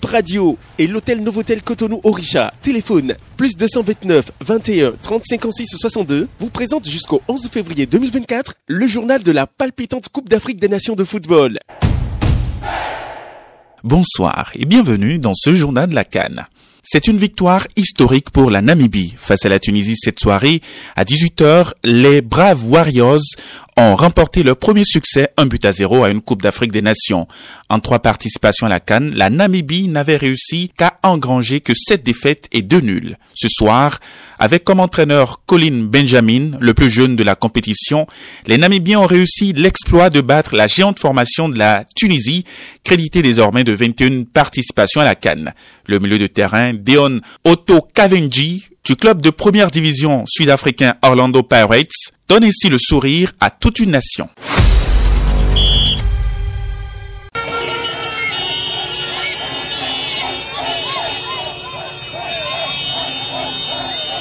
Radio et l'hôtel Novotel Cotonou Orisha, téléphone plus 229 21 30 56 62, vous présente jusqu'au 11 février 2024 le journal de la palpitante Coupe d'Afrique des Nations de football. Bonsoir et bienvenue dans ce journal de la Cannes. C'est une victoire historique pour la Namibie. Face à la Tunisie cette soirée, à 18h, les Braves Warriors ont remporté leur premier succès, un but à zéro à une Coupe d'Afrique des Nations. En trois participations à la Cannes, la Namibie n'avait réussi qu'à engranger que sept défaites et deux nuls. Ce soir, avec comme entraîneur Colin Benjamin, le plus jeune de la compétition, les Namibiens ont réussi l'exploit de battre la géante formation de la Tunisie, créditée désormais de 21 participations à la Cannes. Le milieu de terrain, Deon Otto Kavenji, du club de première division sud-africain Orlando Pirates, donne ici le sourire à toute une nation.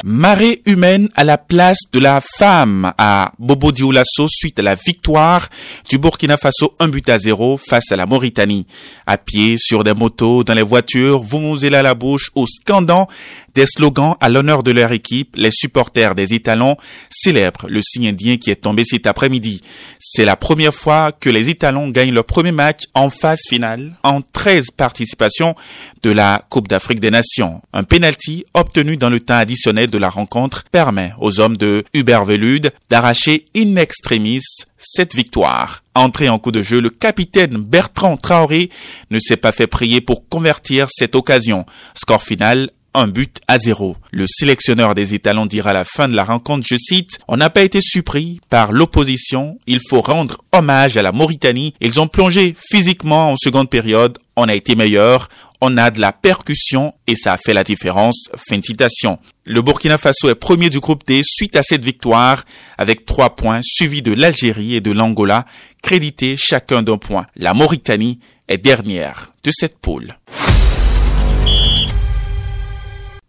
Marée humaine à la place de la femme à Bobo Dioulasso suite à la victoire du Burkina Faso un but à zéro face à la Mauritanie. À pied, sur des motos, dans les voitures, vous vous à la bouche au scandant des slogans à l'honneur de leur équipe, les supporters des Étalons célèbrent le signe indien qui est tombé cet après-midi. C'est la première fois que les Étalons gagnent leur premier match en phase finale en 13 participations de la Coupe d'Afrique des Nations. Un penalty obtenu dans le temps additionnel de la rencontre permet aux hommes de Hubert Velude d'arracher in extremis cette victoire. Entré en coup de jeu, le capitaine Bertrand Traoré ne s'est pas fait prier pour convertir cette occasion. Score final un but à zéro. Le sélectionneur des Étalons dira à la fin de la rencontre, je cite, On n'a pas été surpris par l'opposition, il faut rendre hommage à la Mauritanie, ils ont plongé physiquement en seconde période, on a été meilleur, on a de la percussion et ça a fait la différence. Fin de citation. Le Burkina Faso est premier du groupe D suite à cette victoire avec trois points suivi de l'Algérie et de l'Angola crédités chacun d'un point. La Mauritanie est dernière de cette poule.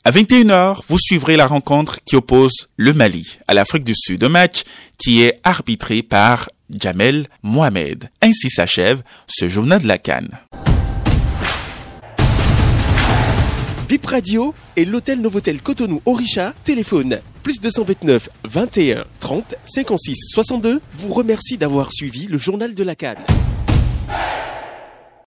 À 21h, vous suivrez la rencontre qui oppose le Mali à l'Afrique du Sud, un match qui est arbitré par Jamel Mohamed. Ainsi s'achève ce journal de la Cannes. Bip Radio et l'hôtel Novotel Cotonou Orisha, téléphone plus 229 21 30 56 62 vous remercie d'avoir suivi le journal de la Cannes.